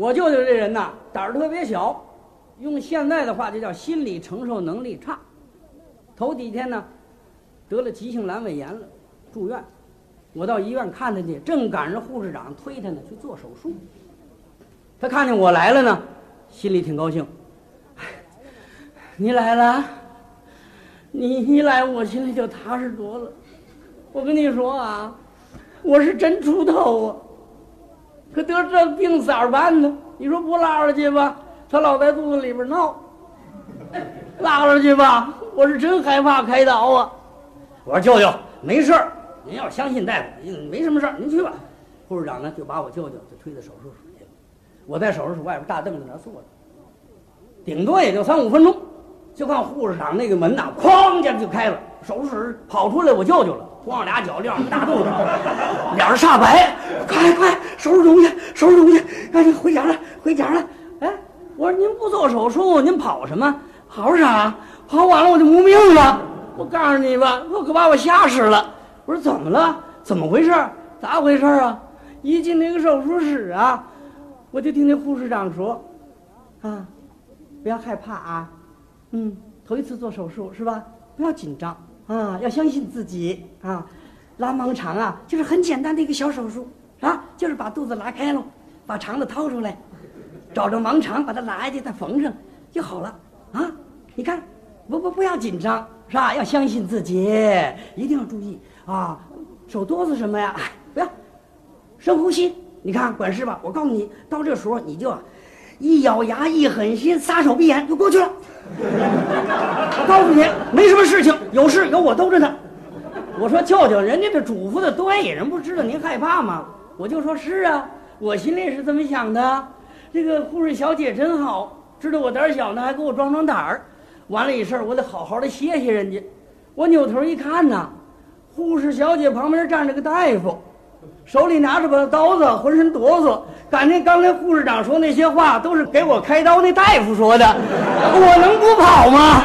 我舅舅这人呐，胆儿特别小，用现在的话就叫心理承受能力差。头几天呢，得了急性阑尾炎了，住院。我到医院看他去，正赶上护士长推他呢去做手术。他看见我来了呢，心里挺高兴。你来了，你一来我心里就踏实多了。我跟你说啊，我是真出头啊。可得这病咋办呢？你说不拉出去吧，他老在肚子里边闹；拉出去吧，我是真害怕开刀啊。我说舅舅没事儿，您要相信大夫，没什么事儿，您去吧。护士长呢就把我舅舅就推到手术室去了。我在手术室外边大凳子那坐着，顶多也就三五分钟，就看护士长那个门呐，哐一下就开了，手术室跑出来我舅舅了。光着俩脚，亮着大肚子，脸儿煞白，快快收拾东西，收拾东西，赶紧回家了，回家了。哎，我说您不做手术，您跑什么？跑啥？跑晚了我就没命了。我告诉你吧，我可把我吓死了。我说怎么了？怎么回事？咋回事啊？一进那个手术室啊，我就听那护士长说：“啊，不要害怕啊，嗯，头一次做手术是吧？不要紧张。”啊，要相信自己啊！拉盲肠啊，就是很简单的一个小手术啊，就是把肚子拉开喽，把肠子掏出来，找着盲肠，把它拉下去，再缝上就好了啊！你看，不不不要紧张是吧？要相信自己，一定要注意啊！手哆嗦什么呀？不要，深呼吸。你看，管事吧，我告诉你，到这时候你就一咬牙，一狠心，撒手闭眼就过去了。我告诉你，没什么事情，有事有我兜着呢。我说舅舅，人家这嘱咐的对，人不知道您害怕吗？我就说是啊，我心里是这么想的。这个护士小姐真好，知道我胆小呢，还给我壮壮胆儿。完了一事儿我得好好的谢谢人家。我扭头一看呐，护士小姐旁边站着个大夫。手里拿着把刀子，浑身哆嗦，感觉刚才护士长说那些话都是给我开刀那大夫说的，我能不跑吗？